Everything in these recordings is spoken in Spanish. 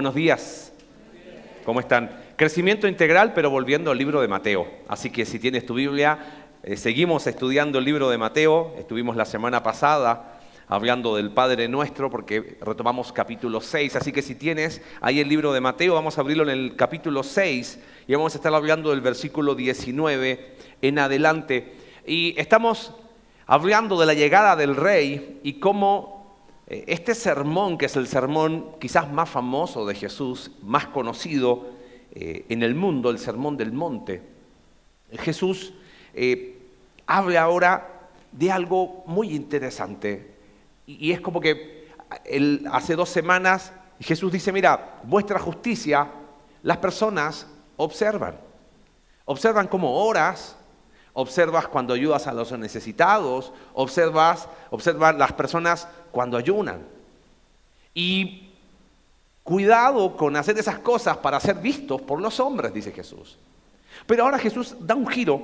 Buenos días. ¿Cómo están? Crecimiento integral, pero volviendo al libro de Mateo. Así que si tienes tu Biblia, eh, seguimos estudiando el libro de Mateo. Estuvimos la semana pasada hablando del Padre Nuestro porque retomamos capítulo 6. Así que si tienes ahí el libro de Mateo, vamos a abrirlo en el capítulo 6 y vamos a estar hablando del versículo 19 en adelante. Y estamos hablando de la llegada del rey y cómo este sermón, que es el sermón quizás más famoso de Jesús, más conocido eh, en el mundo, el sermón del monte, Jesús eh, habla ahora de algo muy interesante. Y, es como que hace dos semanas Jesús dice, mira, vuestra justicia las personas observan. Observan cómo oras, observas cuando ayudas a los necesitados, observas, observas las personas cuando ayunan. Y cuidado con hacer esas cosas para ser vistos por los hombres, dice Jesús. Pero ahora Jesús da un giro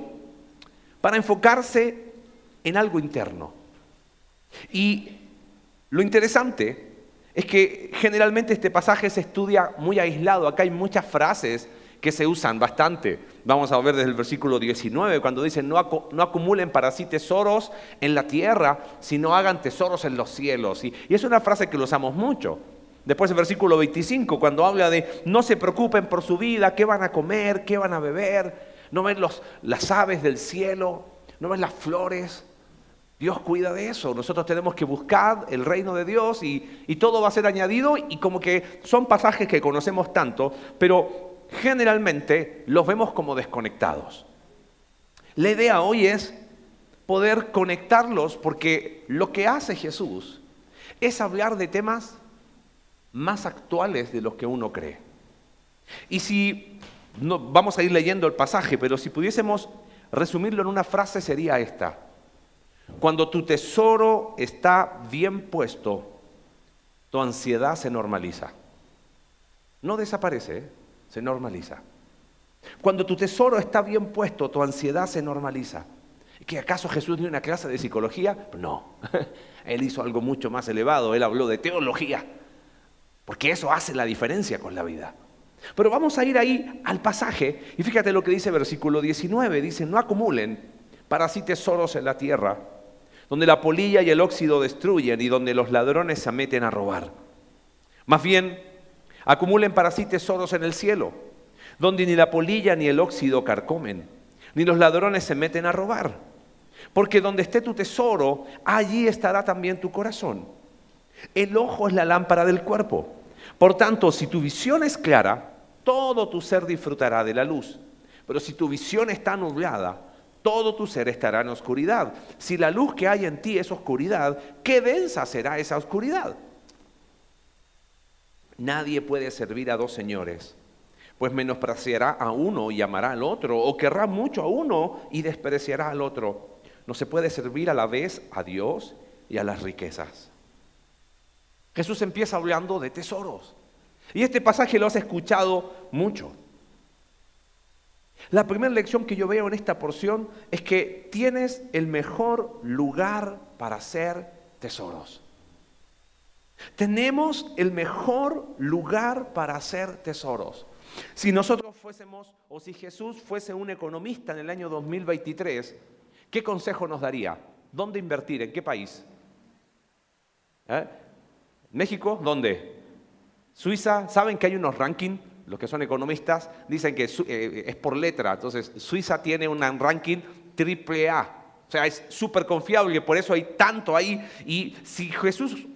para enfocarse en algo interno. Y lo interesante es que generalmente este pasaje se estudia muy aislado. Acá hay muchas frases que se usan bastante. Vamos a ver desde el versículo 19, cuando dice, no, acumulen para sí tesoros en la tierra, sino hagan tesoros en los cielos. Y, es una frase que lo usamos mucho. Después el versículo 25, cuando habla de, no se preocupen por su vida, qué van a comer, qué van a beber, no ven los, las aves del cielo, no ven las flores. Dios cuida de eso. Nosotros tenemos que buscar el reino de Dios y, y, todo va a ser añadido y como que son pasajes que conocemos tanto, pero generalmente los vemos como desconectados. La idea hoy es poder conectarlos porque lo que hace Jesús es hablar de temas más actuales de los que uno cree. Y si vamos a ir leyendo el pasaje, pero si pudiésemos resumirlo en una frase sería esta. Cuando tu tesoro está bien puesto, tu ansiedad se normaliza. No desaparece, ¿eh? Se normaliza. Cuando tu tesoro está bien puesto, tu ansiedad se normaliza. ¿Que acaso Jesús dio una clase de psicología? No. Él hizo algo mucho más elevado. Él habló de teología. Porque eso hace la diferencia con la vida. Pero vamos a ir ahí al pasaje. Y fíjate lo que dice versículo 19. Dice, no acumulen para sí tesoros en la tierra, donde la polilla y el óxido destruyen y donde los ladrones se meten a robar. Más bien, Acumulen para sí tesoros en el cielo, donde ni la polilla ni el óxido carcomen, ni los ladrones se meten a robar. Porque donde esté tu tesoro, allí estará también tu corazón. El ojo es la lámpara del cuerpo. Por tanto, si tu visión es clara, todo tu ser disfrutará de la luz. Pero si tu visión está nublada, todo tu ser estará en oscuridad. Si la luz que hay en ti es oscuridad, qué densa será esa oscuridad. Nadie puede servir a dos señores, pues menospreciará a uno y amará al otro, o querrá mucho a uno y despreciará al otro. No se puede servir a la vez a Dios y a las riquezas. Jesús empieza hablando de tesoros. Y este pasaje lo has escuchado mucho. La primera lección que yo veo en esta porción es que tienes el mejor lugar para hacer tesoros. Tenemos el mejor lugar para hacer tesoros. Si nosotros fuésemos, o si Jesús fuese un economista en el año 2023, ¿qué consejo nos daría? ¿Dónde invertir? ¿En qué país? ¿Eh? ¿México? ¿Dónde? ¿Suiza? ¿Saben que hay unos rankings? Los que son economistas dicen que eh, es por letra. Entonces, Suiza tiene un ranking triple A. O sea, es súper confiable, por eso hay tanto ahí. Y si Jesús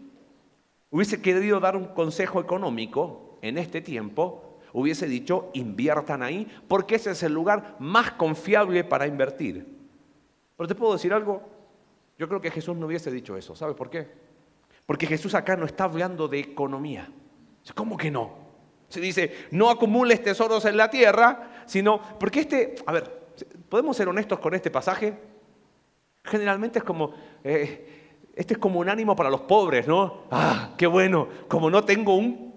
hubiese querido dar un consejo económico en este tiempo, hubiese dicho, inviertan ahí, porque ese es el lugar más confiable para invertir. Pero te puedo decir algo, yo creo que Jesús no hubiese dicho eso. ¿Sabes por qué? Porque Jesús acá no está hablando de economía. ¿Cómo que no? Se dice, no acumules tesoros en la tierra, sino, porque este, a ver, ¿podemos ser honestos con este pasaje? Generalmente es como, eh, este es como un ánimo para los pobres, ¿no? Ah, qué bueno, como no tengo un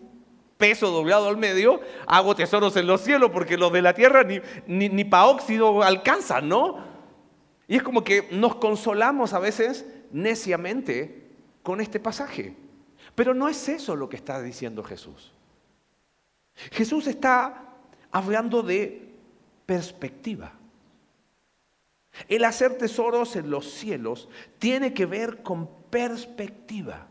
peso doblado al medio, hago tesoros en los cielos porque los de la tierra ni, ni, ni para óxido alcanzan, ¿no? Y es como que nos consolamos a veces neciamente con este pasaje. Pero no es eso lo que está diciendo Jesús. Jesús está hablando de perspectiva. El hacer tesoros en los cielos tiene que ver con perspectiva.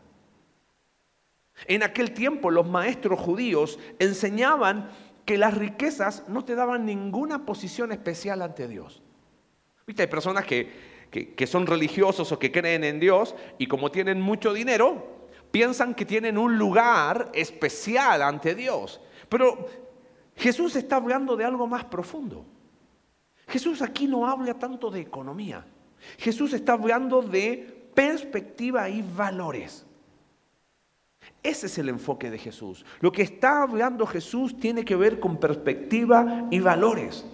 En aquel tiempo los maestros judíos enseñaban que las riquezas no te daban ninguna posición especial ante Dios. ¿Viste? Hay personas que, que, son religiosos o que creen en Dios y como tienen mucho dinero, piensan que tienen un lugar especial ante Dios. Pero Jesús está hablando de algo más profundo. Jesús aquí no habla tanto de economía. Jesús está hablando de perspectiva y valores. Ese es el enfoque de Jesús. Lo que está hablando Jesús tiene que ver con perspectiva y valores.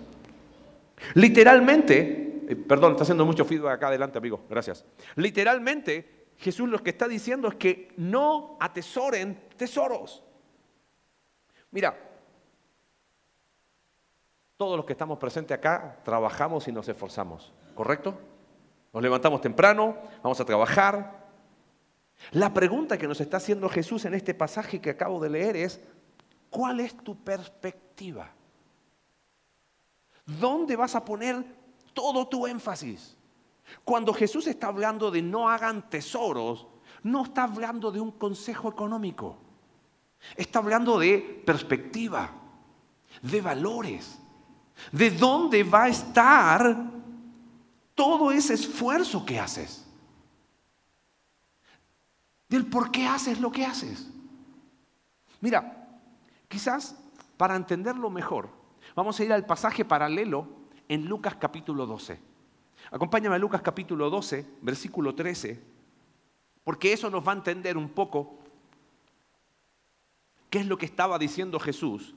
Literalmente, eh, perdón, está haciendo mucho feedback acá adelante, amigo, gracias. Literalmente, Jesús lo que está diciendo es que no atesoren tesoros. Mira, todos los que estamos presentes acá trabajamos y nos esforzamos, ¿correcto? Nos levantamos temprano, vamos a trabajar, la pregunta que nos está haciendo Jesús en este pasaje que acabo de leer es, ¿cuál es tu perspectiva? ¿Dónde vas a poner todo tu énfasis? Cuando Jesús está hablando de no hagan tesoros, no está hablando de un consejo económico. Está hablando de perspectiva, de valores, de dónde va a estar todo ese esfuerzo que haces del por qué haces lo que haces. Mira, quizás para entenderlo mejor, vamos a ir al pasaje paralelo en Lucas capítulo 12. Acompáñame a Lucas capítulo 12, versículo 13, porque eso nos va a entender un poco qué es lo que estaba diciendo Jesús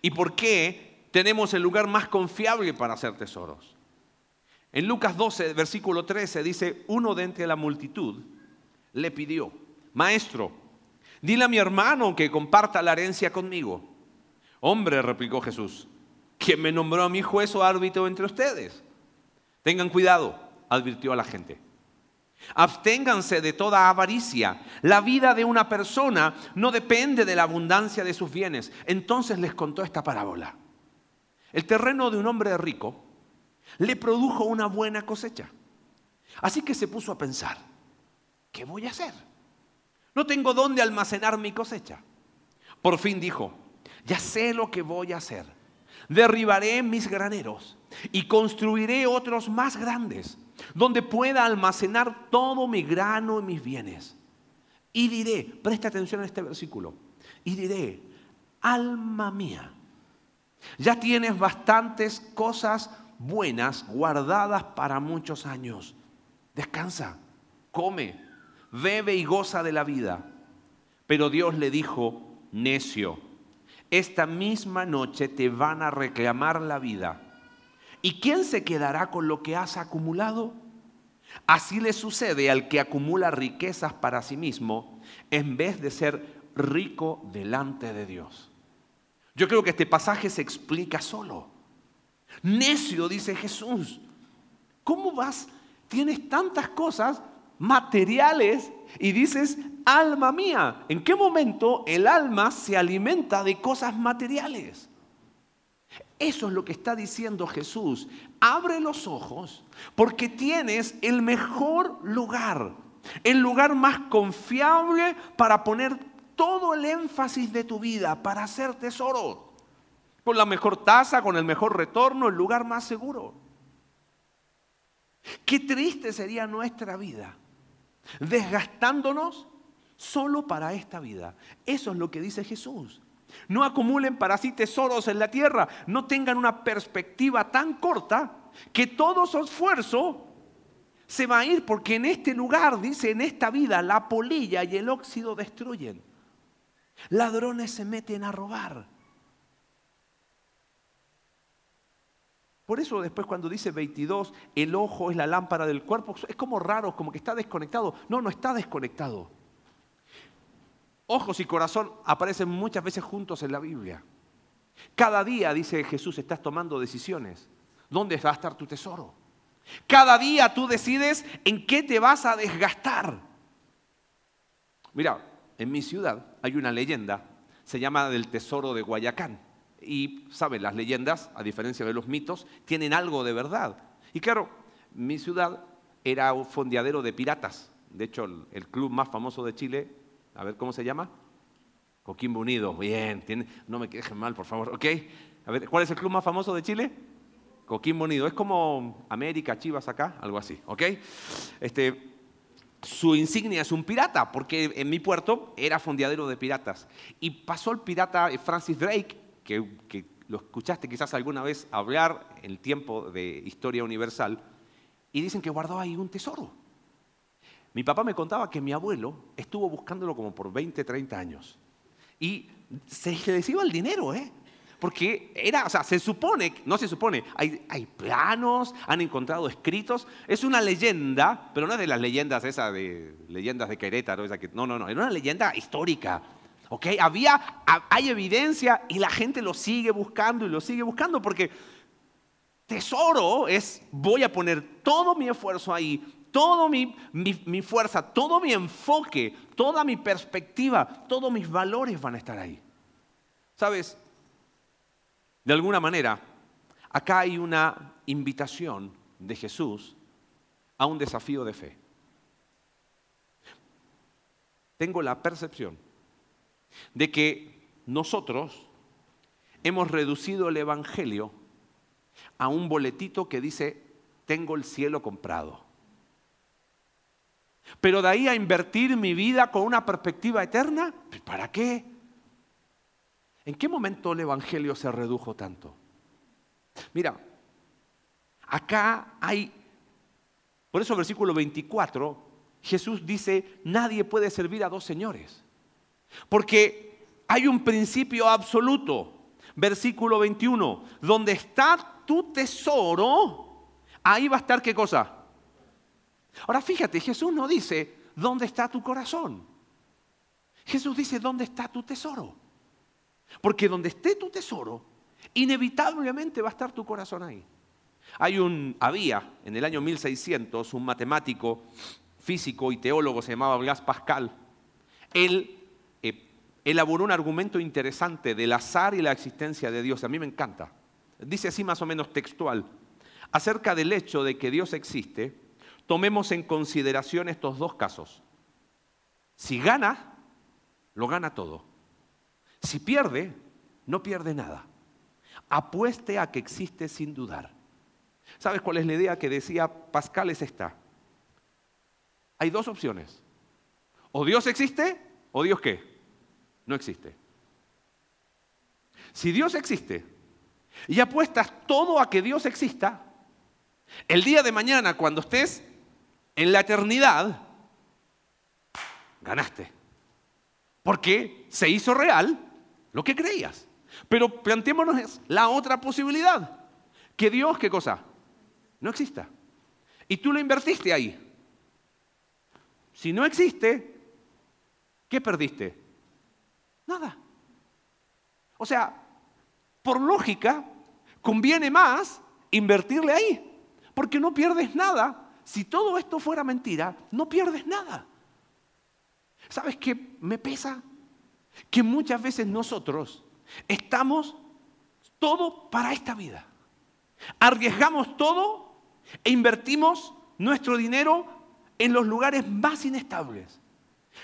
y por qué tenemos el lugar más confiable para hacer tesoros. En Lucas 12, versículo 13 dice, uno de entre la multitud le pidió, Maestro, dile a mi hermano que comparta la herencia conmigo. Hombre, replicó Jesús, ¿quién me nombró a mi juez o árbitro entre ustedes? Tengan cuidado, advirtió a la gente. Absténganse de toda avaricia. La vida de una persona no depende de la abundancia de sus bienes. Entonces les contó esta parábola. El terreno de un hombre rico le produjo una buena cosecha. Así que se puso a pensar, ¿qué voy a hacer? No tengo dónde almacenar mi cosecha. Por fin dijo, ya sé lo que voy a hacer. Derribaré mis graneros y construiré otros más grandes, donde pueda almacenar todo mi grano y mis bienes. Y diré, presta atención a este versículo, y diré, alma mía, ya tienes bastantes cosas buenas guardadas para muchos años. Descansa, come, bebe y goza de la vida. Pero Dios le dijo, necio, esta misma noche te van a reclamar la vida. ¿Y quién se quedará con lo que has acumulado? Así le sucede al que acumula riquezas para sí mismo en vez de ser rico delante de Dios. Yo creo que este pasaje se explica solo. Necio, dice Jesús. ¿Cómo vas? Tienes tantas cosas materiales y dices, alma mía. ¿En qué momento el alma se alimenta de cosas materiales? Eso es lo que está diciendo Jesús. Abre los ojos porque tienes el mejor lugar, el lugar más confiable para poner todo el énfasis de tu vida, para hacer tesoro. Con la mejor tasa, con el mejor retorno, el lugar más seguro. Qué triste sería nuestra vida desgastándonos solo para esta vida. Eso es lo que dice Jesús. No acumulen para sí tesoros en la tierra, no tengan una perspectiva tan corta que todo su esfuerzo se va a ir porque en este lugar, dice, en esta vida, la polilla y el óxido destruyen. Ladrones se meten a robar. Por eso después cuando dice 22, el ojo es la lámpara del cuerpo, es como raro, como que está desconectado. No, no está desconectado. Ojos y corazón aparecen muchas veces juntos en la Biblia. Cada día, dice Jesús, estás tomando decisiones. ¿Dónde va a estar tu tesoro? Cada día tú decides en qué te vas a desgastar. Mira, en mi ciudad hay una leyenda se llama del tesoro de Guayacán. Y, ¿saben? Las leyendas, a diferencia de los mitos, tienen algo de verdad. Y claro, mi ciudad era un fondeadero de piratas. De hecho, el, club más famoso de Chile, a ver cómo se llama, Coquimbo Unido. Bien, no me quejen mal, por favor, ¿ok? A ver, ¿cuál es el club más famoso de Chile? Coquimbo Unido. Es como América, Chivas acá, algo así, ¿ok? Este, su insignia es un pirata, porque en mi puerto era fondeadero de piratas. Y pasó el pirata Francis Drake, que, que lo escuchaste quizás alguna vez hablar en el tiempo de Historia Universal, y dicen que guardó ahí un tesoro. Mi papá me contaba que mi abuelo estuvo buscándolo como por 20, 30 años. Y se les iba el dinero, ¿eh? Porque era, o sea, se supone, no se supone, hay, hay, planos, han encontrado escritos. Es una leyenda, pero no es de las leyendas esas de leyendas de Querétaro, esa que, no, no, no, es una leyenda histórica. ¿ok? Había, hay evidencia y la gente lo sigue buscando y lo sigue buscando porque tesoro es, voy a poner todo mi esfuerzo ahí, toda mi, mi, fuerza, todo mi enfoque, toda mi perspectiva, todos mis valores van a estar ahí. ¿Sabes? De alguna manera, acá hay una invitación de Jesús a un desafío de fe. Tengo la percepción de que nosotros hemos reducido el Evangelio a un boletito que dice, tengo el cielo comprado. Pero de ahí a invertir mi vida con una perspectiva eterna, ¿para qué? ¿En qué momento el Evangelio se redujo tanto? Mira, acá hay, por eso versículo 24, Jesús dice, nadie puede servir a dos señores, porque hay un principio absoluto. Versículo 21, donde está tu tesoro, ahí va a estar qué cosa. Ahora fíjate, Jesús no dice, ¿dónde está tu corazón? Jesús dice, ¿dónde está tu tesoro? Porque donde esté tu tesoro, inevitablemente va a estar tu corazón ahí. Hay un, había en el año 1600 un matemático, físico y teólogo, se llamaba Blas Pascal. Él eh, elaboró un argumento interesante del azar y la existencia de Dios. A mí me encanta. Dice así más o menos textual. Acerca del hecho de que Dios existe, tomemos en consideración estos dos casos. Si gana, lo gana todo. Si pierde, no pierde nada. Apueste a que existe sin dudar. ¿Sabes cuál es la idea que decía Pascal? Es esta. Hay dos opciones. O Dios existe o Dios qué? No existe. Si Dios existe y apuestas todo a que Dios exista, el día de mañana cuando estés en la eternidad, ganaste. Porque se hizo real lo que creías. Pero planteémonos la otra posibilidad. Que Dios, ¿qué cosa? No exista. Y tú lo invertiste ahí. Si no existe, ¿qué perdiste? Nada. O sea, por lógica, conviene más invertirle ahí. Porque no pierdes nada. Si todo esto fuera mentira, no pierdes nada. ¿Sabes qué me pesa? Que muchas veces nosotros estamos todo para esta vida. Arriesgamos todo e invertimos nuestro dinero en los lugares más inestables.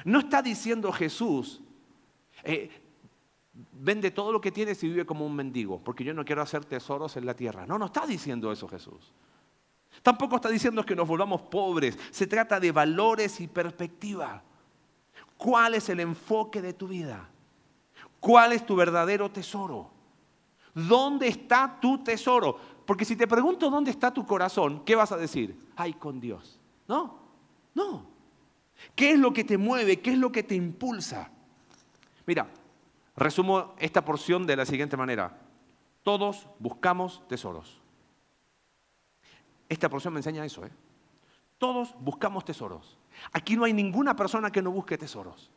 No está diciendo Jesús, eh, vende todo lo que tienes y vive como un mendigo, porque yo no quiero hacer tesoros en la tierra. No, no está diciendo eso Jesús. Tampoco está diciendo que nos volvamos pobres. Se trata de valores y perspectiva. ¿Cuál es el enfoque de tu vida? ¿Cuál es tu verdadero tesoro? ¿Dónde está tu tesoro? Porque si te pregunto dónde está tu corazón, ¿qué vas a decir? Ay, con Dios. No, no. ¿Qué es lo que te mueve? ¿Qué es lo que te impulsa? Mira, resumo esta porción de la siguiente manera. Todos buscamos tesoros. Esta porción me enseña eso. ¿eh? Todos buscamos tesoros. Aquí no hay ninguna persona que no busque tesoros.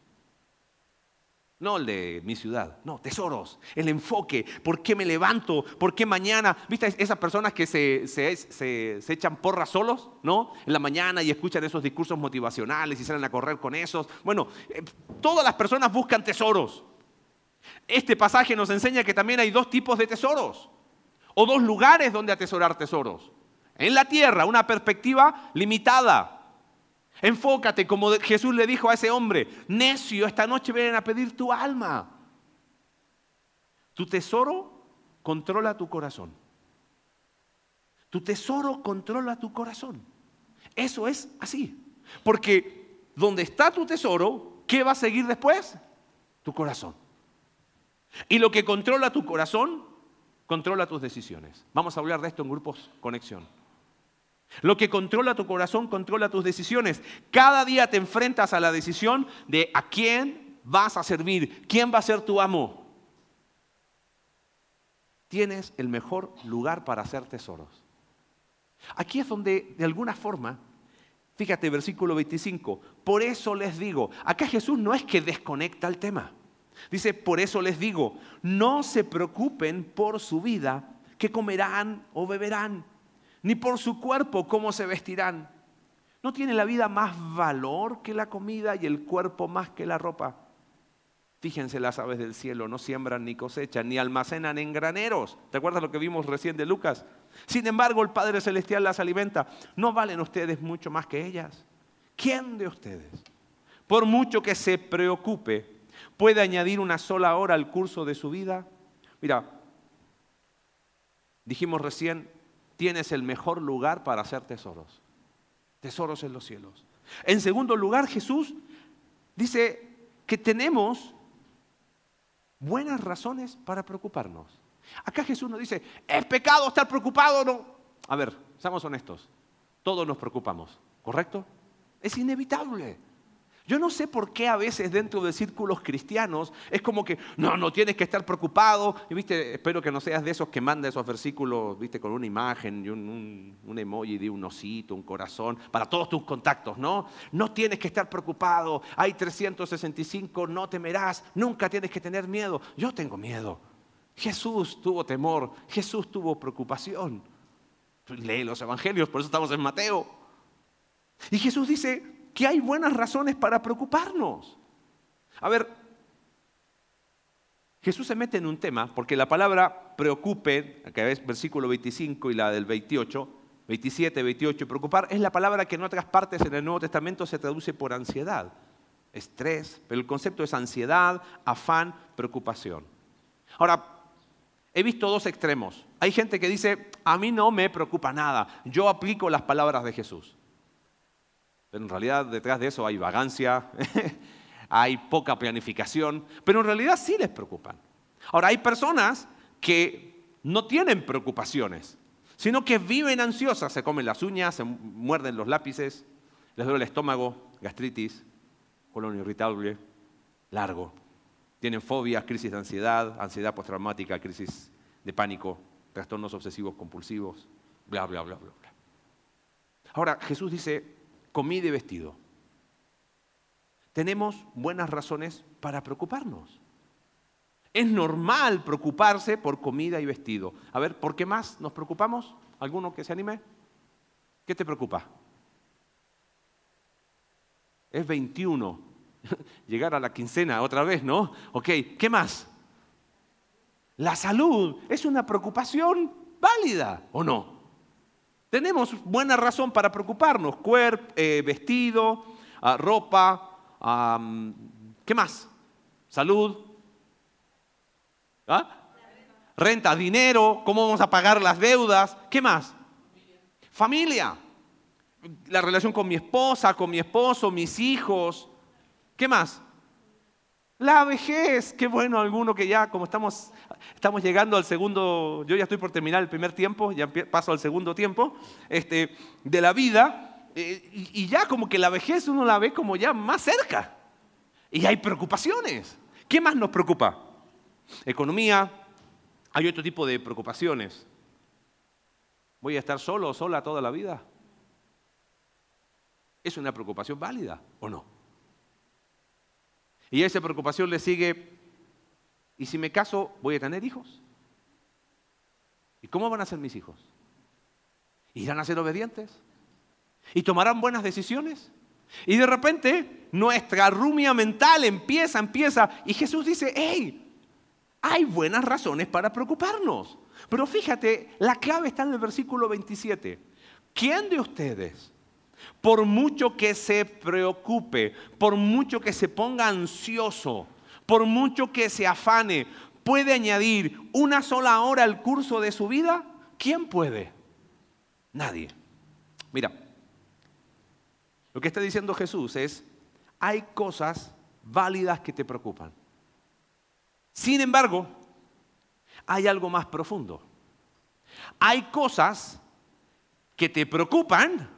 No el de mi ciudad, no, tesoros, el enfoque, ¿por qué me levanto? ¿Por qué mañana? ¿Viste esas personas que se, se, echan porras solos, ¿no? En la mañana y escuchan esos discursos motivacionales y salen a correr con esos. Bueno, eh, todas las personas buscan tesoros. Este pasaje nos enseña que también hay dos tipos de tesoros o dos lugares donde atesorar tesoros. En la tierra, una perspectiva limitada. Enfócate, como Jesús le dijo a ese hombre, necio, esta noche vienen a pedir tu alma. Tu tesoro controla tu corazón. Tu tesoro controla tu corazón. Eso es así. Porque donde está tu tesoro, ¿qué va a seguir después? Tu corazón. Y lo que controla tu corazón, controla tus decisiones. Vamos a hablar de esto en grupos conexión. Lo que controla tu corazón, controla tus decisiones. Cada día te enfrentas a la decisión de a quién vas a servir, quién va a ser tu amo. Tienes el mejor lugar para hacer tesoros. Aquí es donde, de alguna forma, fíjate, versículo 25, por eso les digo, acá Jesús no es que desconecta el tema. Dice, por eso les digo, no se preocupen por su vida, qué comerán o beberán, ni por su cuerpo, cómo se vestirán. ¿No tiene la vida más valor que la comida y el cuerpo más que la ropa? Fíjense las aves del cielo, no siembran ni cosechan, ni almacenan en graneros. ¿Te acuerdas lo que vimos recién de Lucas? Sin embargo, el Padre Celestial las alimenta. ¿No valen ustedes mucho más que ellas? ¿Quién de ustedes, por mucho que se preocupe, puede añadir una sola hora al curso de su vida? Mira, dijimos recién, tienes el mejor lugar para hacer tesoros. Tesoros en los cielos. En segundo lugar, Jesús dice que tenemos buenas razones para preocuparnos. Acá Jesús nos dice, ¿es pecado estar preocupado no? A ver, seamos honestos, todos nos preocupamos, ¿correcto? Es inevitable. Yo no sé por qué a veces dentro de círculos cristianos es como que, no, no tienes que estar preocupado. Y viste, espero que no seas de esos que manda esos versículos, viste, con una imagen y un, un, emoji de un osito, un corazón, para todos tus contactos, ¿no? No tienes que estar preocupado. Hay 365, no temerás, nunca tienes que tener miedo. Yo tengo miedo. Jesús tuvo temor, Jesús tuvo preocupación. Lee los evangelios, por eso estamos en Mateo. Y Jesús dice, que hay buenas razones para preocuparnos. A ver, Jesús se mete en un tema, porque la palabra preocupe, acá versículo 25 y la del 28, 27, 28, preocupar, es la palabra que en otras partes en el Nuevo Testamento se traduce por ansiedad, estrés, pero el concepto es ansiedad, afán, preocupación. Ahora, he visto dos extremos. Hay gente que dice, a mí no me preocupa nada, yo aplico las palabras de Jesús. Pero en realidad detrás de eso hay vagancia, hay poca planificación, pero en realidad sí les preocupan. Ahora, hay personas que no tienen preocupaciones, sino que viven ansiosas, se comen las uñas, se muerden los lápices, les duele el estómago, gastritis, colon irritable, largo. Tienen fobias, crisis de ansiedad, ansiedad postraumática, crisis de pánico, trastornos obsesivos compulsivos, bla, bla, bla, bla, bla. Ahora, Jesús dice, comida y vestido. Tenemos buenas razones para preocuparnos. Es normal preocuparse por comida y vestido. A ver, ¿por qué más nos preocupamos? ¿Alguno que se anime? ¿Qué te preocupa? Es 21. Llegar a la quincena otra vez, ¿no? Ok, ¿qué más? La salud es una preocupación válida, ¿o no? Tenemos buena razón para preocuparnos. Cuerpo, eh, vestido, ah, ropa, ¿qué más? Salud. ¿Ah? Renta, dinero, cómo vamos a pagar las deudas. ¿Qué más? Familia. La relación con mi esposa, con mi esposo, mis hijos. ¿Qué más? La vejez, qué bueno alguno que ya, como estamos, estamos llegando al segundo, yo ya estoy por terminar el primer tiempo, ya paso al segundo tiempo este, de la vida, eh, y, ya como que la vejez uno la ve como ya más cerca. Y hay preocupaciones. ¿Qué más nos preocupa? Economía, hay otro tipo de preocupaciones. ¿Voy a estar solo o sola toda la vida? ¿Es una preocupación válida o no? Y a esa preocupación le sigue, ¿y si me caso voy a tener hijos? ¿Y cómo van a ser mis hijos? ¿Irán a ser obedientes? ¿Y tomarán buenas decisiones? Y de repente nuestra rumia mental empieza, empieza, y Jesús dice, hey, hay buenas razones para preocuparnos. Pero fíjate, la clave está en el versículo 27. ¿Quién de ustedes, por mucho que se preocupe, por mucho que se ponga ansioso, por mucho que se afane, puede añadir una sola hora al curso de su vida? ¿Quién puede? Nadie. Mira, lo que está diciendo Jesús es, hay cosas válidas que te preocupan. Sin embargo, hay algo más profundo. Hay cosas que te preocupan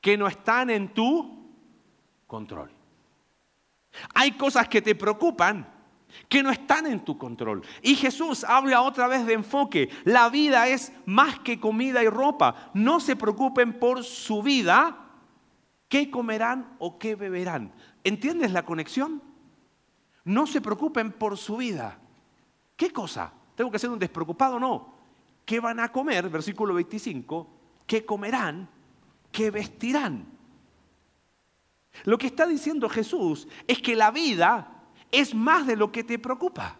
que no están en tu control. Hay cosas que te preocupan que no están en tu control. Y Jesús habla otra vez de enfoque. La vida es más que comida y ropa. No se preocupen por su vida, qué comerán o qué beberán. ¿Entiendes la conexión? No se preocupen por su vida. ¿Qué cosa? ¿Tengo que ser un despreocupado? No. ¿Qué van a comer? Versículo 25. ¿Qué comerán? ¿Qué vestirán? Lo que está diciendo Jesús es que la vida es más de lo que te preocupa.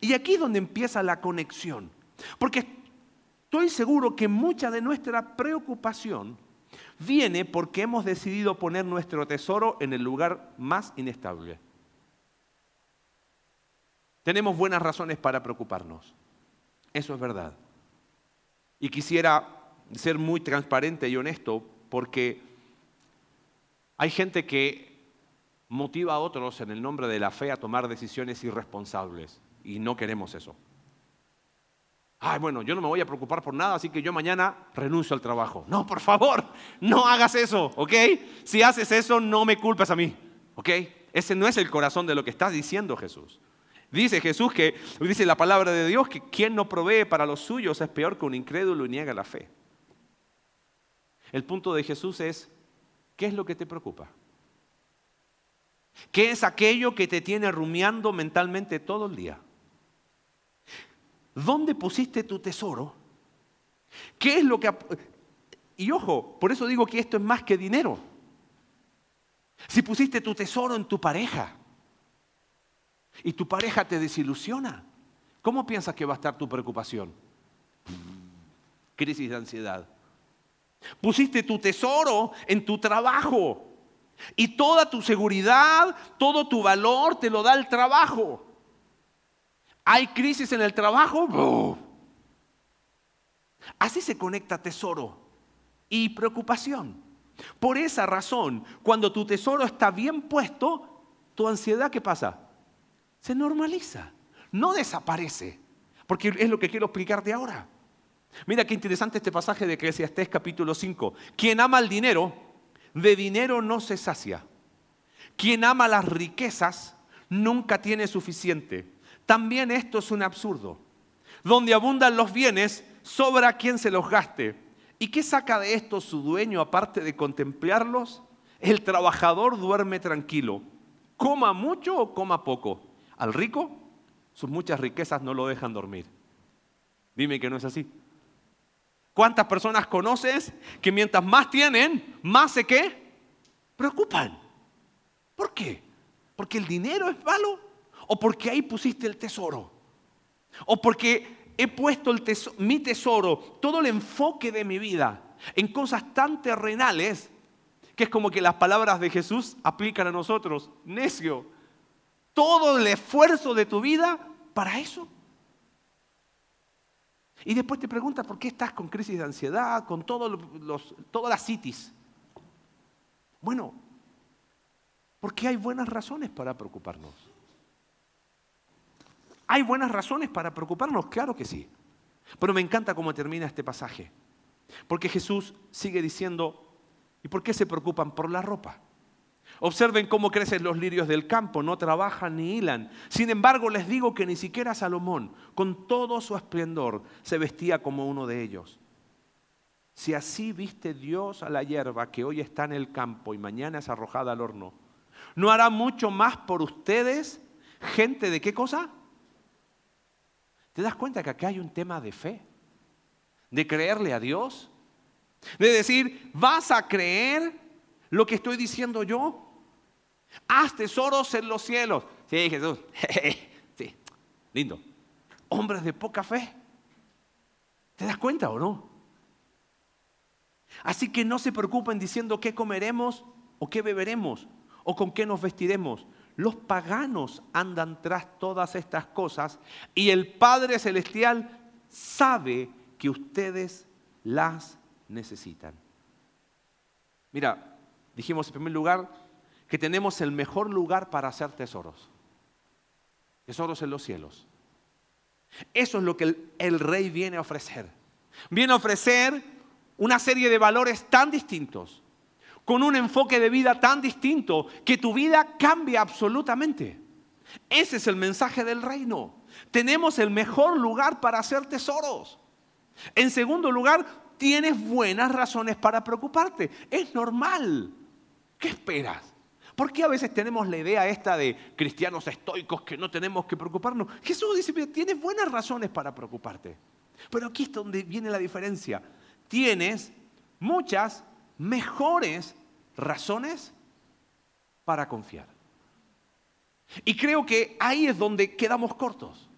Y aquí es donde empieza la conexión. Porque estoy seguro que mucha de nuestra preocupación viene porque hemos decidido poner nuestro tesoro en el lugar más inestable. Tenemos buenas razones para preocuparnos. Eso es verdad. Y quisiera ser muy transparente y honesto porque hay gente que motiva a otros en el nombre de la fe a tomar decisiones irresponsables. Y no queremos eso. Ay, bueno, yo no me voy a preocupar por nada, así que yo mañana renuncio al trabajo. No, por favor, no hagas eso, ¿ok? Si haces eso, no me culpes a mí, ¿ok? Ese no es el corazón de lo que está diciendo Jesús. Dice Jesús que, dice la palabra de Dios, que quien no provee para los suyos es peor que un incrédulo y niega la fe. El punto de Jesús es, ¿qué es lo que te preocupa? ¿Qué es aquello que te tiene rumiando mentalmente todo el día? ¿Dónde pusiste tu tesoro? ¿Qué es lo que... Y ojo, por eso digo que esto es más que dinero. Si pusiste tu tesoro en tu pareja y tu pareja te desilusiona, ¿cómo piensas que va a estar tu preocupación? Crisis de ansiedad. Pusiste tu tesoro en tu trabajo y toda tu seguridad, todo tu valor te lo da el trabajo. ¿Hay crisis en el trabajo? Así se conecta tesoro y preocupación. Por esa razón, cuando tu tesoro está bien puesto, tu ansiedad, ¿qué pasa? Se normaliza, no desaparece. Porque es lo que quiero explicarte ahora. Mira qué interesante este pasaje de Eclesiastés capítulo 5. Quien ama el dinero, de dinero no se sacia. Quien ama las riquezas nunca tiene suficiente. También esto es un absurdo. Donde abundan los bienes, sobra quien se los gaste. ¿Y qué saca de esto su dueño aparte de contemplarlos? El trabajador duerme tranquilo, coma mucho o coma poco. Al rico, sus muchas riquezas no lo dejan dormir. Dime que no es así. ¿Cuántas personas conoces que mientras más tienen, más se qué? Preocupan. ¿Por qué? ¿Porque el dinero es malo? ¿O porque ahí pusiste el tesoro? ¿O porque he puesto el mi tesoro, todo el enfoque de mi vida en cosas tan terrenales que es como que las palabras de Jesús aplican a nosotros? Necio. Todo el esfuerzo de tu vida para eso. Y después te preguntas por qué estás con crisis de ansiedad, con todas las citis. Bueno, porque hay buenas razones para preocuparnos. ¿Hay buenas razones para preocuparnos? Claro que sí. Pero me encanta cómo termina este pasaje. Porque Jesús sigue diciendo, ¿y por qué se preocupan por la ropa? Observen cómo crecen los lirios del campo, no trabajan ni hilan. Sin embargo, les digo que ni siquiera Salomón, con todo su esplendor, se vestía como uno de ellos. Si así viste Dios a la hierba que hoy está en el campo y mañana es arrojada al horno, ¿no hará mucho más por ustedes, gente de qué cosa? ¿Te das cuenta que acá hay un tema de fe? De creerle a Dios. De decir, vas a creer lo que estoy diciendo yo. Haz tesoros en los cielos. Sí, Jesús. sí. Lindo. Hombres de poca fe. ¿Te das cuenta o no? Así que no se preocupen diciendo qué comeremos o qué beberemos o con qué nos vestiremos. Los paganos andan tras todas estas cosas y el Padre Celestial sabe que ustedes las necesitan. Mira, dijimos en primer lugar que tenemos el mejor lugar para hacer tesoros. Tesoros en los cielos. Eso es lo que el, rey viene a ofrecer. Viene a ofrecer una serie de valores tan distintos, con un enfoque de vida tan distinto, que tu vida cambia absolutamente. Ese es el mensaje del reino. Tenemos el mejor lugar para hacer tesoros. En segundo lugar, tienes buenas razones para preocuparte. Es normal. ¿Qué esperas? ¿Por qué a veces tenemos la idea esta de cristianos estoicos que no tenemos que preocuparnos? Jesús dice, tienes buenas razones para preocuparte. Pero aquí es donde viene la diferencia. Tienes muchas mejores razones para confiar. Y creo que ahí es donde quedamos cortos.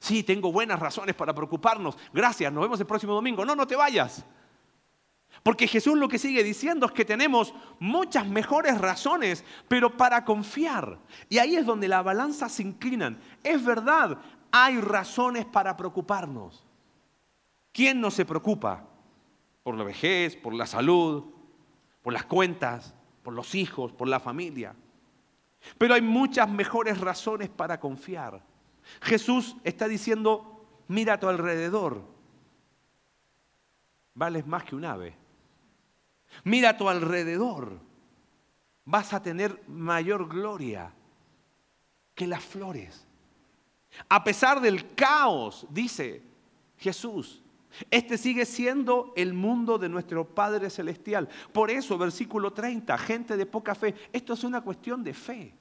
Sí, tengo buenas razones para preocuparnos. Gracias, nos vemos el próximo domingo. No, no te vayas. Porque Jesús lo que sigue diciendo es que tenemos muchas mejores razones, pero para confiar. Y ahí es donde la balanza se inclinan. Es verdad, hay razones para preocuparnos. ¿Quién no se preocupa? Por la vejez, por la salud, por las cuentas, por los hijos, por la familia. Pero hay muchas mejores razones para confiar. Jesús está diciendo, mira a tu alrededor, vales más que un ave. Mira a tu alrededor, vas a tener mayor gloria que las flores. A pesar del caos, dice Jesús, este sigue siendo el mundo de nuestro Padre Celestial. Por eso, versículo 30, gente de poca fe, esto es una cuestión de fe.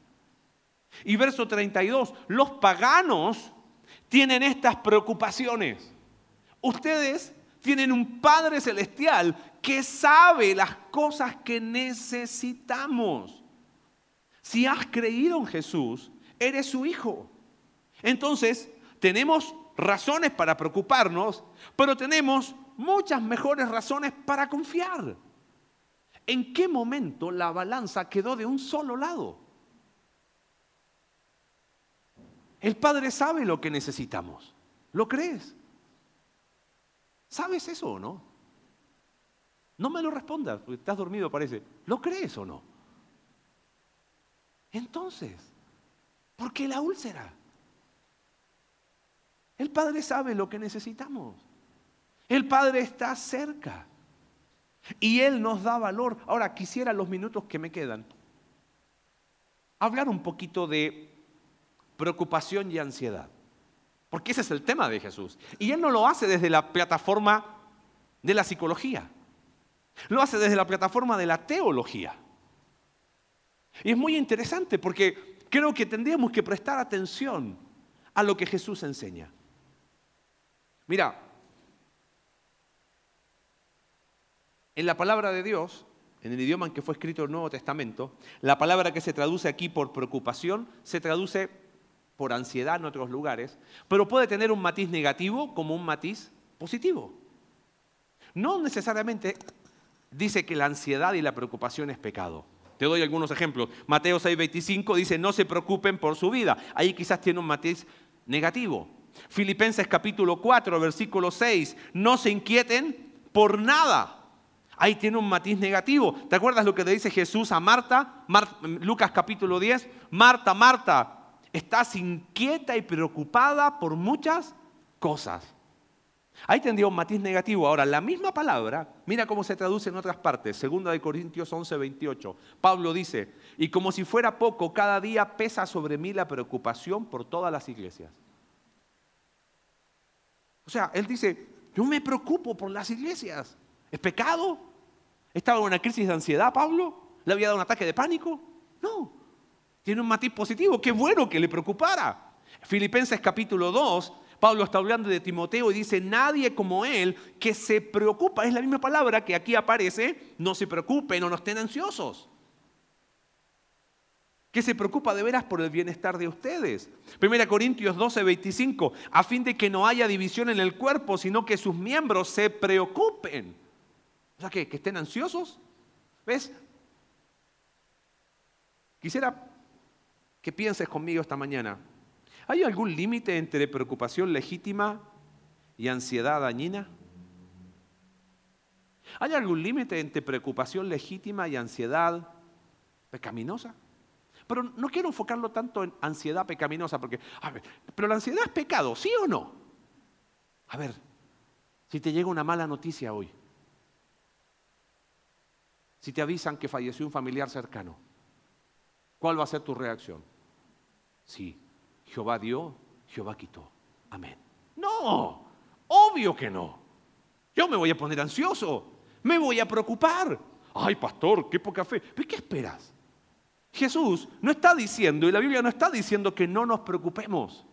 Y verso 32, los paganos tienen estas preocupaciones. Ustedes tienen un Padre Celestial que sabe las cosas que necesitamos. Si has creído en Jesús, eres su hijo. Entonces, tenemos razones para preocuparnos, pero tenemos muchas mejores razones para confiar. ¿En qué momento la balanza quedó de un solo lado? El Padre sabe lo que necesitamos. ¿Lo crees? ¿Sabes eso o no? No me lo respondas, porque estás dormido parece. ¿Lo crees o no? Entonces, ¿por qué la úlcera? El Padre sabe lo que necesitamos. El Padre está cerca. Y Él nos da valor. Ahora, quisiera los minutos que me quedan hablar un poquito de preocupación y ansiedad. Porque ese es el tema de Jesús. Y Él no lo hace desde la plataforma de la psicología. Lo hace desde la plataforma de la teología. Y es muy interesante porque creo que tendríamos que prestar atención a lo que Jesús enseña. Mira, en la palabra de Dios, en el idioma en que fue escrito el Nuevo Testamento, la palabra que se traduce aquí por preocupación se traduce por ansiedad en otros lugares, pero puede tener un matiz negativo como un matiz positivo. No necesariamente dice que la ansiedad y la preocupación es pecado. Te doy algunos ejemplos. Mateo 6:25 dice, no se preocupen por su vida. Ahí quizás tiene un matiz negativo. Filipenses capítulo 4, versículo 6, no se inquieten por nada. Ahí tiene un matiz negativo. ¿Te acuerdas lo que le dice Jesús a Marta? Lucas capítulo 10, Marta, Marta, estás inquieta y preocupada por muchas cosas. Ahí tendría un matiz negativo. Ahora, la misma palabra, mira cómo se traduce en otras partes. Segunda de Corintios 11, 28. Pablo dice, y como si fuera poco, cada día pesa sobre mí la preocupación por todas las iglesias. O sea, él dice, yo me preocupo por las iglesias. ¿Es pecado? ¿Estaba en una crisis de ansiedad, Pablo? ¿Le había dado un ataque de pánico? No. Tiene un matiz positivo. Qué bueno que le preocupara. Filipenses capítulo 2, Pablo está hablando de Timoteo y dice, nadie como él que se preocupa. Es la misma palabra que aquí aparece, no se preocupen o no estén ansiosos. que se preocupa de veras por el bienestar de ustedes. 1 Corintios 12, 25, a fin de que no haya división en el cuerpo, sino que sus miembros se preocupen. O sea, que, que estén ansiosos. ¿Ves? Quisiera que pienses conmigo esta mañana. ¿Hay algún límite entre preocupación legítima y ansiedad dañina? ¿Hay algún límite entre preocupación legítima y ansiedad pecaminosa? Pero no quiero enfocarlo tanto en ansiedad pecaminosa, porque, a ver, pero la ansiedad es pecado, ¿sí o no? A ver, si te llega una mala noticia hoy, si te avisan que falleció un familiar cercano, ¿cuál va a ser tu reacción? Sí, Jehová dio, Jehová quitó. Amén. No, obvio que no. Yo me voy a poner ansioso, me voy a preocupar. Ay, pastor, qué poca fe. ¿Pero qué esperas? Jesús no está diciendo, y la Biblia no está diciendo que no nos preocupemos.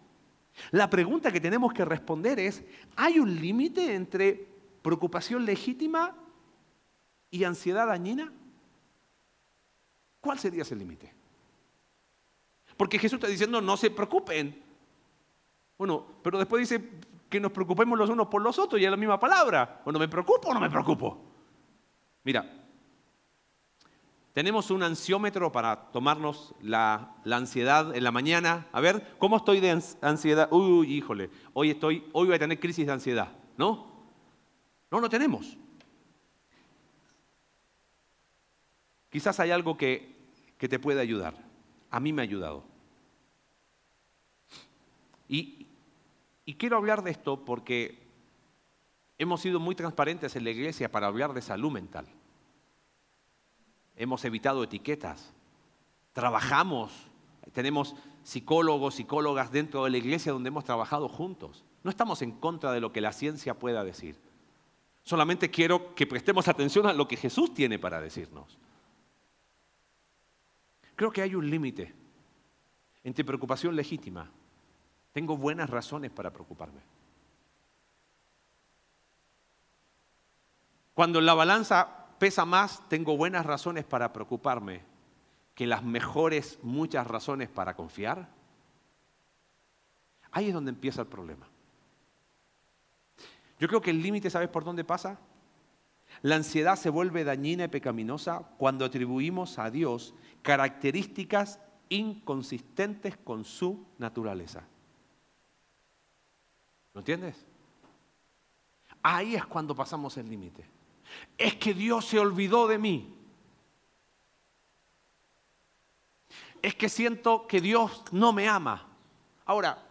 La pregunta que tenemos que responder es, ¿hay un límite entre preocupación legítima y ansiedad dañina? ¿Cuál sería ese límite? Porque Jesús está diciendo, no se preocupen. Bueno, pero después dice que nos preocupemos los unos por los otros y es la misma palabra. Bueno, ¿me preocupo o no me preocupo? Mira, tenemos un ansiómetro para tomarnos la, ansiedad en la mañana. A ver, ¿cómo estoy de ansiedad? Uy, híjole, hoy, estoy, hoy voy a tener crisis de ansiedad. ¿No? No lo tenemos. Quizás hay algo que, que te puede ayudar. A mí me ha ayudado. Y, quiero hablar de esto porque hemos sido muy transparentes en la iglesia para hablar de salud mental hemos evitado etiquetas, trabajamos, tenemos psicólogos, psicólogas dentro de la iglesia donde hemos trabajado juntos. No estamos en contra de lo que la ciencia pueda decir. Solamente quiero que prestemos atención a lo que Jesús tiene para decirnos. Creo que hay un límite entre preocupación legítima. Tengo buenas razones para preocuparme. Cuando la balanza pesa más, tengo buenas razones para preocuparme que las mejores muchas razones para confiar? Ahí es donde empieza el problema. Yo creo que el límite, ¿sabes por dónde pasa? La ansiedad se vuelve dañina y pecaminosa cuando atribuimos a Dios características inconsistentes con su naturaleza. ¿Lo entiendes? Ahí es cuando pasamos el límite es que Dios se olvidó de mí. Es que siento que Dios no me ama. Ahora,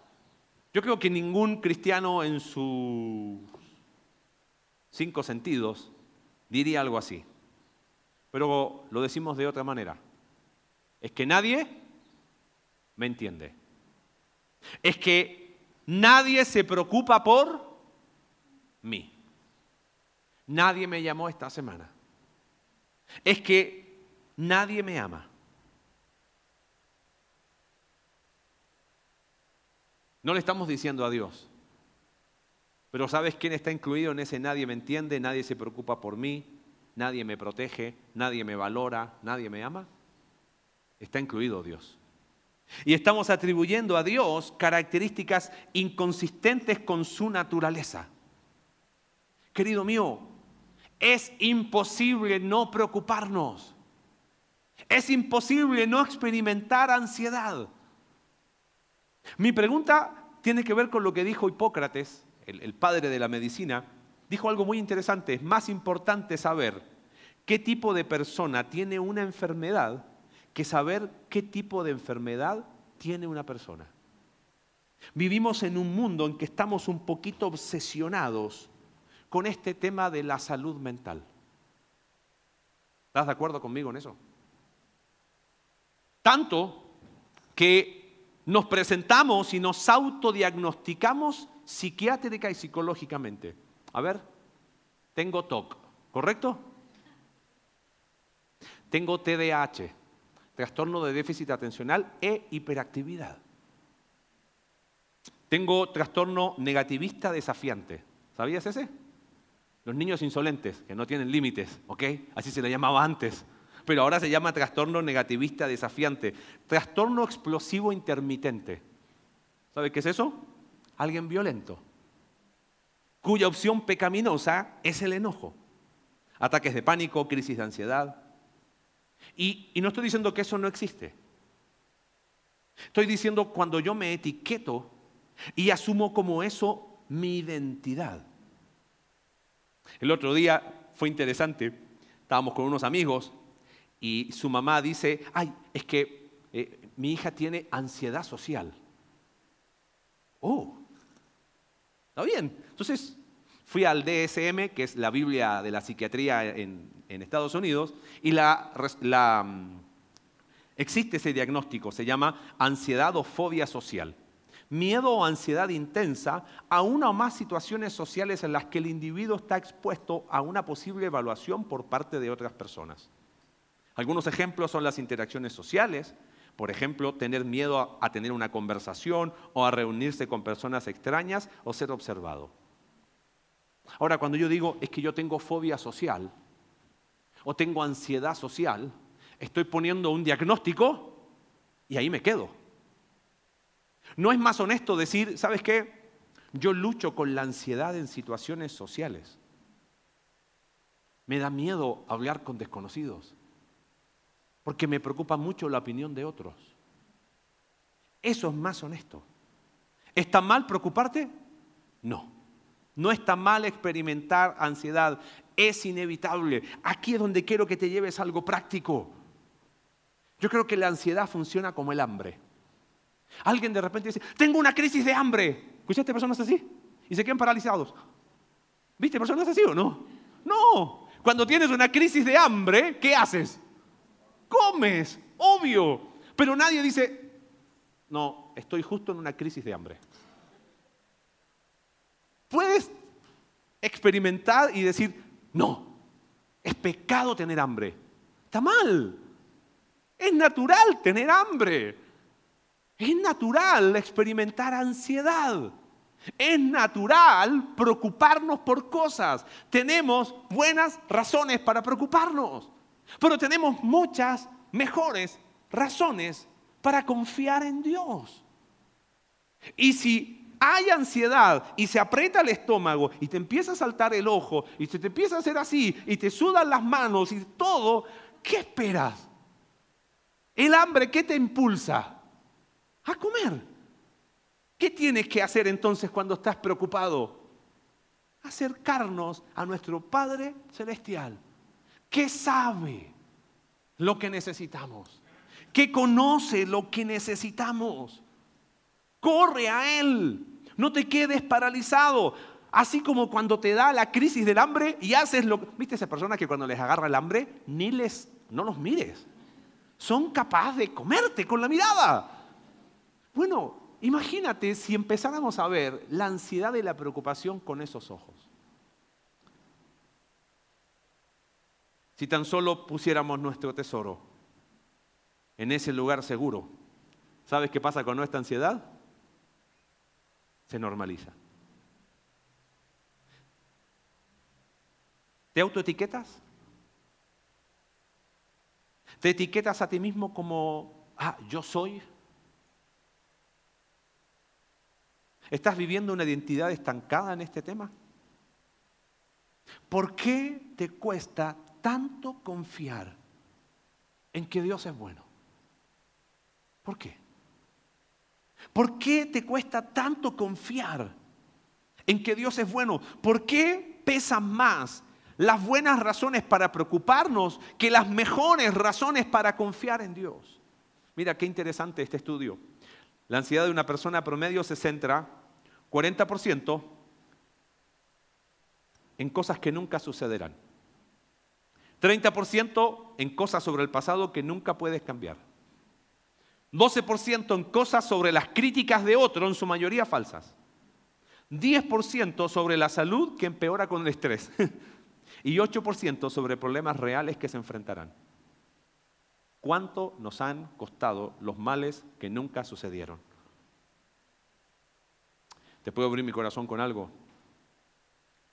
yo creo que ningún cristiano en sus cinco sentidos diría algo así. Pero lo decimos de otra manera. Es que nadie me entiende. Es que nadie se preocupa por mí. Nadie me llamó esta semana. Es que nadie me ama. No le estamos diciendo a Dios. Pero ¿sabes quién está incluido en ese nadie me entiende, nadie se preocupa por mí, nadie me protege, nadie me valora, nadie me ama? Está incluido Dios. Y estamos atribuyendo a Dios características inconsistentes con su naturaleza. Querido mío, es imposible no preocuparnos. Es imposible no experimentar ansiedad. Mi pregunta tiene que ver con lo que dijo Hipócrates, el, padre de la medicina. Dijo algo muy interesante. Es más importante saber qué tipo de persona tiene una enfermedad que saber qué tipo de enfermedad tiene una persona. Vivimos en un mundo en que estamos un poquito obsesionados con este tema de la salud mental. ¿Estás de acuerdo conmigo en eso? Tanto que nos presentamos y nos autodiagnosticamos psiquiátrica y psicológicamente. A ver, tengo TOC, ¿correcto? Tengo TDAH, trastorno de déficit atencional e hiperactividad. Tengo trastorno negativista desafiante. ¿Sabías ese? Los niños insolentes, que no tienen límites, ¿ok? Así se le llamaba antes. pero ahora se llama trastorno negativista desafiante. Trastorno explosivo intermitente. ¿Sabe qué es eso? Alguien violento, cuya opción pecaminosa es el enojo. Ataques de pánico, crisis de ansiedad. Y, no estoy diciendo que eso no existe. Estoy diciendo cuando yo me etiqueto y asumo como eso mi identidad. El otro día fue interesante, estábamos con unos amigos y su mamá dice, ay, es que eh, mi hija tiene ansiedad social. Oh, está bien. Entonces fui al DSM, que es la Biblia de la psiquiatría en, Estados Unidos, y la, mm, existe ese diagnóstico, se llama ansiedad o fobia social miedo o ansiedad intensa a una o más situaciones sociales en las que el individuo está expuesto a una posible evaluación por parte de otras personas. Algunos ejemplos son las interacciones sociales, por ejemplo, tener miedo a, tener una conversación o a reunirse con personas extrañas o ser observado. Ahora, cuando yo digo es que yo tengo fobia social o tengo ansiedad social, estoy poniendo un diagnóstico y ahí me quedo. ¿No es más honesto decir, ¿sabes qué? Yo lucho con la ansiedad en situaciones sociales. Me da miedo hablar con desconocidos, porque me preocupa mucho la opinión de otros. Eso es más honesto. ¿Está mal preocuparte? No. No está mal experimentar ansiedad. Es inevitable. Aquí es donde quiero que te lleves algo práctico. Yo creo que la ansiedad funciona como el hambre. Alguien de repente dice, tengo una crisis de hambre. ¿Escuchaste personas así? Y se quedan paralizados. ¿Viste personas así o no? No. Cuando tienes una crisis de hambre, ¿qué haces? Comes, obvio. Pero nadie dice, no, estoy justo en una crisis de hambre. Puedes experimentar y decir, no, es pecado tener hambre. Está mal. Es natural tener hambre. Es natural experimentar ansiedad. Es natural preocuparnos por cosas. Tenemos buenas razones para preocuparnos, pero tenemos muchas mejores razones para confiar en Dios. Y si hay ansiedad y se aprieta el estómago y te empieza a saltar el ojo y se te empieza a hacer así y te sudan las manos y todo, ¿qué esperas? El hambre, ¿qué te impulsa? a comer. ¿Qué tienes que hacer entonces cuando estás preocupado? Acercarnos a nuestro Padre Celestial, que sabe lo que necesitamos, que conoce lo que necesitamos. Corre a Él, no te quedes paralizado. Así como cuando te da la crisis del hambre y haces lo ¿Viste esas personas que cuando les agarra el hambre ni les no los mires? Son capaces de comerte con la mirada. Bueno, imagínate si empezáramos a ver la ansiedad y la preocupación con esos ojos. Si tan solo pusiéramos nuestro tesoro en ese lugar seguro, ¿sabes qué pasa con nuestra ansiedad? Se normaliza. ¿Te autoetiquetas? ¿Te etiquetas a ti mismo como, ah, yo soy ¿Estás viviendo una identidad estancada en este tema? ¿Por qué te cuesta tanto confiar en que Dios es bueno? ¿Por qué? ¿Por qué te cuesta tanto confiar en que Dios es bueno? ¿Por qué pesan más las buenas razones para preocuparnos que las mejores razones para confiar en Dios? Mira qué interesante este estudio. La ansiedad de una persona promedio se centra 40% en cosas que nunca sucederán. 30% en cosas sobre el pasado que nunca puedes cambiar. 12% en cosas sobre las críticas de otro, en su mayoría falsas. 10% sobre la salud que empeora con el estrés. y 8% sobre problemas reales que se enfrentarán. ¿Cuánto nos han costado los males que nunca sucedieron? ¿Te puedo abrir mi corazón con algo?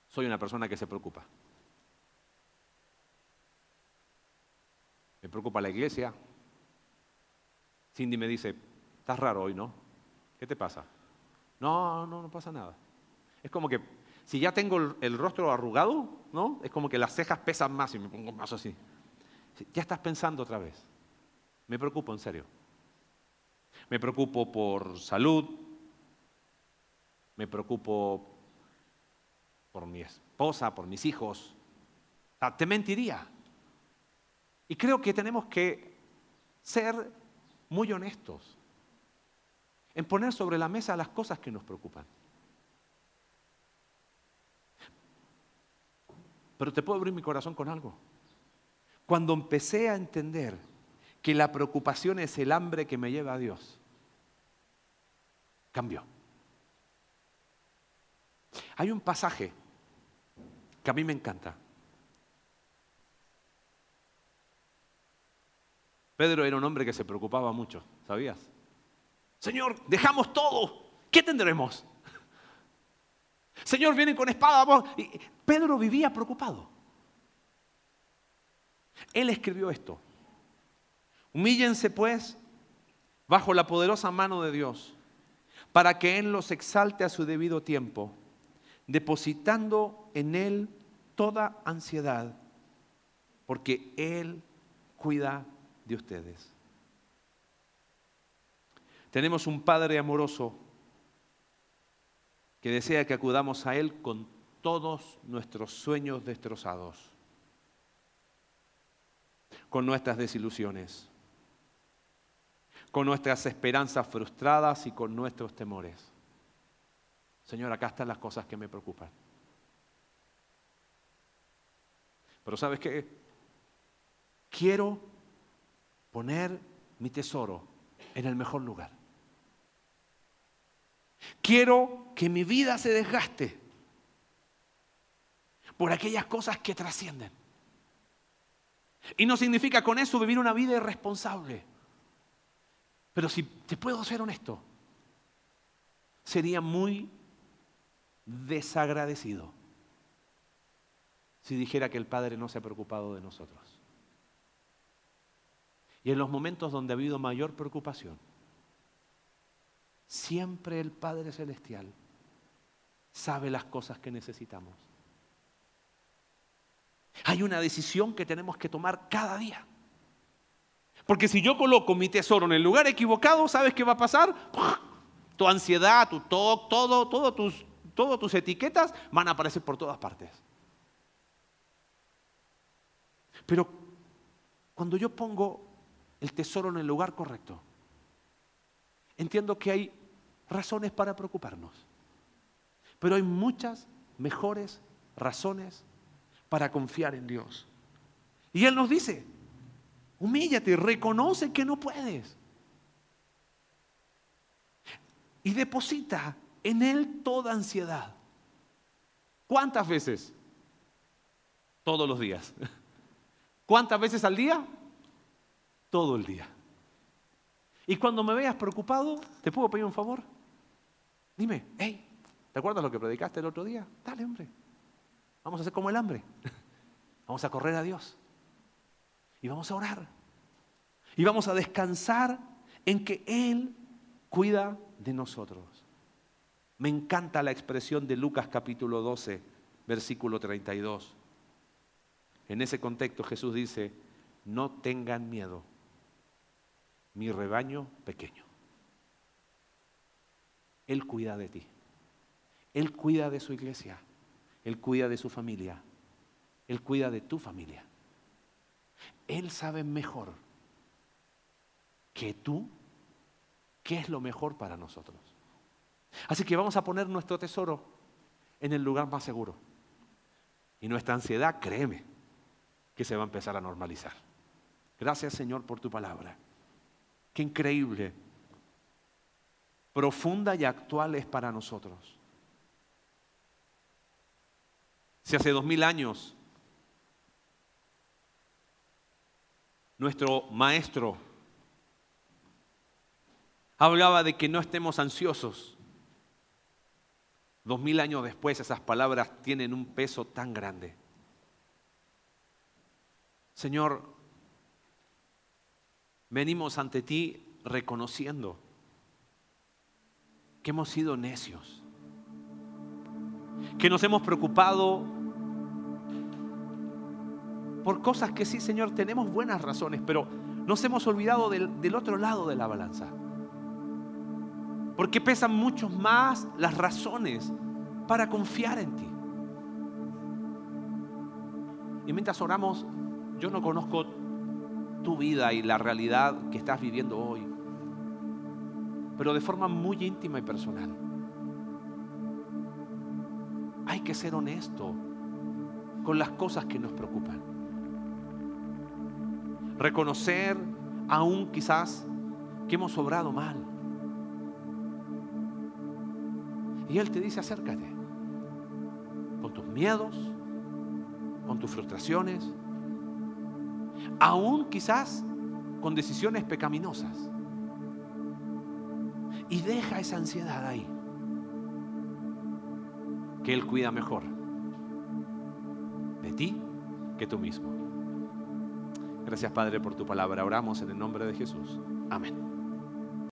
Soy una persona que se preocupa. Me preocupa la iglesia. Cindy me dice, estás raro hoy, ¿no? ¿Qué te pasa? No, no, no pasa nada. Es como que si ya tengo el, rostro arrugado, ¿no? Es como que las cejas pesan más y me pongo más así. Ya estás pensando otra vez. Me preocupo, en serio. Me preocupo por salud. Me preocupo por mi esposa, por mis hijos. te mentiría. Y creo que tenemos que ser muy honestos en poner sobre la mesa las cosas que nos preocupan. Pero te puedo abrir mi corazón con algo. Cuando empecé a entender que la preocupación es el hambre que me lleva a Dios, cambió. Hay un pasaje que a mí me encanta. Pedro era un hombre que se preocupaba mucho, ¿sabías? Señor, dejamos todo. ¿Qué tendremos? Señor, vienen con espada. Pedro vivía preocupado. Él escribió esto. Humíllense pues bajo la poderosa mano de Dios, para que Él los exalte a su debido tiempo, depositando en Él toda ansiedad, porque Él cuida de ustedes. Tenemos un Padre amoroso que desea que acudamos a Él con todos nuestros sueños destrozados, con nuestras desilusiones, con nuestras esperanzas frustradas y con nuestros temores. Señor, acá están las cosas que me preocupan. Pero ¿sabes qué? Quiero poner mi tesoro en el mejor lugar. Quiero que mi vida se desgaste por aquellas cosas que trascienden. Y no significa con eso vivir una vida irresponsable. Pero si te puedo ser honesto, sería muy desagradecido si dijera que el Padre no se ha preocupado de nosotros. Y en los momentos donde ha habido mayor preocupación, siempre el Padre Celestial sabe las cosas que necesitamos. Hay una decisión que tenemos que tomar cada día. Porque si yo coloco mi tesoro en el lugar equivocado, ¿sabes qué va a pasar? Tu ansiedad, tu todo, todo, tus, todas tus etiquetas van a aparecer por todas partes. Pero cuando yo pongo el tesoro en el lugar correcto, entiendo que hay razones para preocuparnos. Pero hay muchas mejores razones para confiar en Dios. Y Él nos dice, humíllate, reconoce que no puedes. Y deposita en Él toda ansiedad. ¿Cuántas veces? Todos los días. ¿Cuántas veces al día? Todo el día. Y cuando me veas preocupado, ¿te puedo pedir un favor? Dime, hey, ¿te acuerdas lo que predicaste el otro día? Dale, hombre. Vamos a hacer como el hambre. Vamos a correr a Dios. Y vamos a orar. Y vamos a descansar en que Él cuida de nosotros. Me encanta la expresión de Lucas capítulo 12, versículo 32. En ese contexto Jesús dice, no tengan miedo, mi rebaño pequeño. Él cuida de ti. Él cuida de su iglesia. Él cuida de su familia. Él cuida de tu familia. Él sabe mejor que tú qué es lo mejor para nosotros. Así que vamos a poner nuestro tesoro en el lugar más seguro. Y nuestra ansiedad, créeme, que se va a empezar a normalizar. Gracias Señor por tu palabra. Qué increíble, profunda y actual es para nosotros. Si hace dos mil años nuestro maestro hablaba de que no estemos ansiosos, dos mil años después esas palabras tienen un peso tan grande. Señor, venimos ante ti reconociendo que hemos sido necios, que nos hemos preocupado por cosas que sí, Señor, tenemos buenas razones, pero nos hemos olvidado del, otro lado de la balanza. Porque pesan mucho más las razones para confiar en ti. Y mientras oramos, yo no conozco tu vida y la realidad que estás viviendo hoy, pero de forma muy íntima y personal. Hay que ser honesto con las cosas que nos preocupan. Reconocer aún quizás que hemos obrado mal. Y Él te dice, acércate con tus miedos, con tus frustraciones, aún quizás con decisiones pecaminosas. Y deja esa ansiedad ahí, que Él cuida mejor de ti que tú mismo. Gracias Padre por tu palabra. Oramos en el nombre de Jesús. Amén.